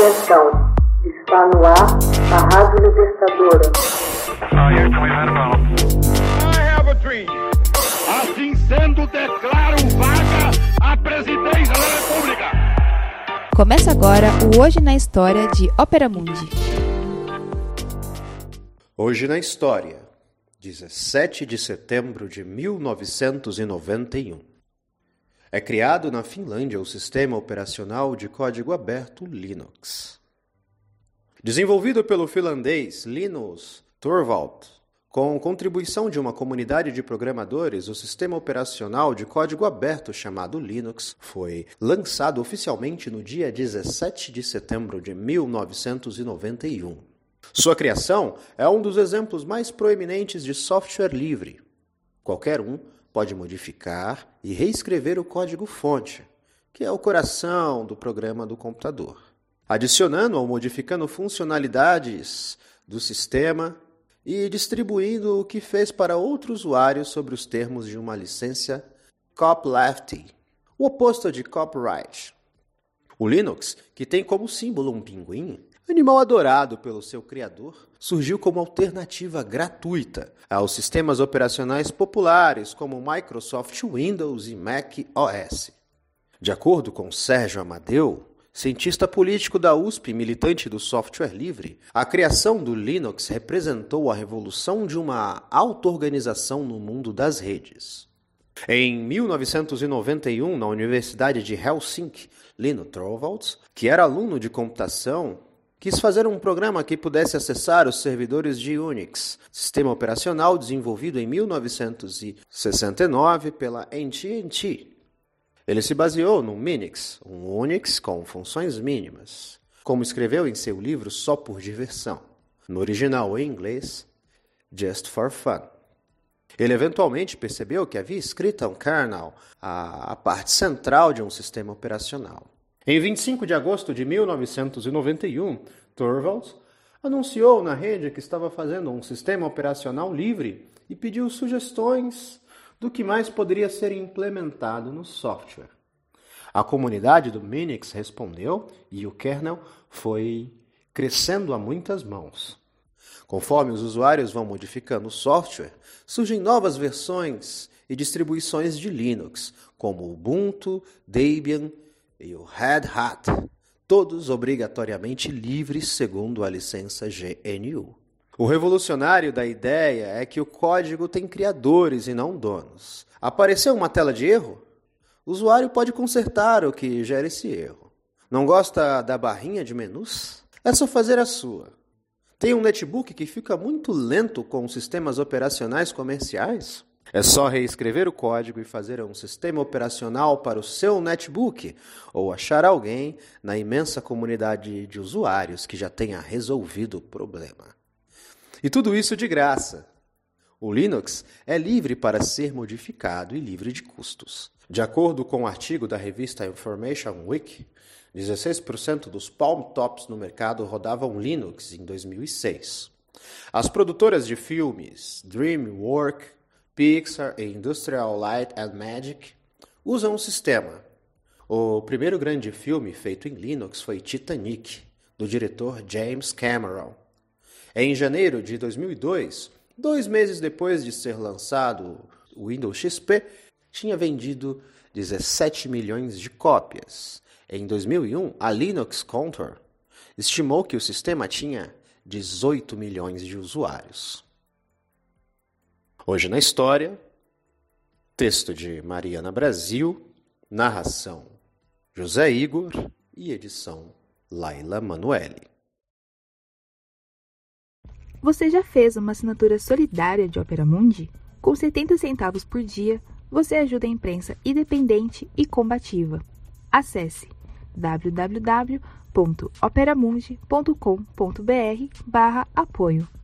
Atenção, está no ar a Rádio Libertadora. Assim sendo, declaro vaga a presidência da República. Começa agora o Hoje na História de Ópera Mundi. Hoje na História, 17 de setembro de 1991. É criado na Finlândia o sistema operacional de código aberto Linux. Desenvolvido pelo finlandês Linus Torvald, com contribuição de uma comunidade de programadores, o sistema operacional de código aberto chamado Linux foi lançado oficialmente no dia 17 de setembro de 1991. Sua criação é um dos exemplos mais proeminentes de software livre. Qualquer um pode modificar e reescrever o código-fonte, que é o coração do programa do computador, adicionando ou modificando funcionalidades do sistema e distribuindo o que fez para outros usuários sobre os termos de uma licença copylefty, o oposto de copyright. O Linux, que tem como símbolo um pinguim, animal adorado pelo seu criador, surgiu como alternativa gratuita aos sistemas operacionais populares como Microsoft Windows e Mac OS. De acordo com Sérgio Amadeu, cientista político da USP e militante do software livre, a criação do Linux representou a revolução de uma auto-organização no mundo das redes. Em 1991, na Universidade de Helsinki, Lino Torvalds, que era aluno de computação, quis fazer um programa que pudesse acessar os servidores de Unix, sistema operacional desenvolvido em 1969 pela AT&T. Ele se baseou no Minix, um Unix com funções mínimas, como escreveu em seu livro Só por Diversão, no original em inglês, Just for Fun. Ele eventualmente percebeu que havia escrito um kernel, a, a parte central de um sistema operacional. Em 25 de agosto de 1991, Torvalds anunciou na rede que estava fazendo um sistema operacional livre e pediu sugestões do que mais poderia ser implementado no software. A comunidade do Minix respondeu e o kernel foi crescendo a muitas mãos. Conforme os usuários vão modificando o software, surgem novas versões e distribuições de Linux, como Ubuntu, Debian e o Red Hat, todos obrigatoriamente livres segundo a licença GNU. O revolucionário da ideia é que o código tem criadores e não donos. Apareceu uma tela de erro? O usuário pode consertar o que gera esse erro. Não gosta da barrinha de menus? É só fazer a sua. Tem um netbook que fica muito lento com sistemas operacionais comerciais? É só reescrever o código e fazer um sistema operacional para o seu netbook ou achar alguém na imensa comunidade de usuários que já tenha resolvido o problema. E tudo isso de graça. O Linux é livre para ser modificado e livre de custos. De acordo com o um artigo da revista Information Week, 16% dos palm tops no mercado rodavam Linux em 2006. As produtoras de filmes DreamWorks, Pixar e Industrial Light and Magic usam o sistema. O primeiro grande filme feito em Linux foi Titanic, do diretor James Cameron. Em janeiro de 2002, dois meses depois de ser lançado o Windows XP, tinha vendido 17 milhões de cópias. Em 2001, a Linux Contour estimou que o sistema tinha 18 milhões de usuários. Hoje na história, texto de Mariana Brasil, narração José Igor e edição Laila Manuelle. Você já fez uma assinatura solidária de Opera Mundi? Com 70 centavos por dia, você ajuda a imprensa independente e combativa. Acesse www.operamundi.com.br/apoio.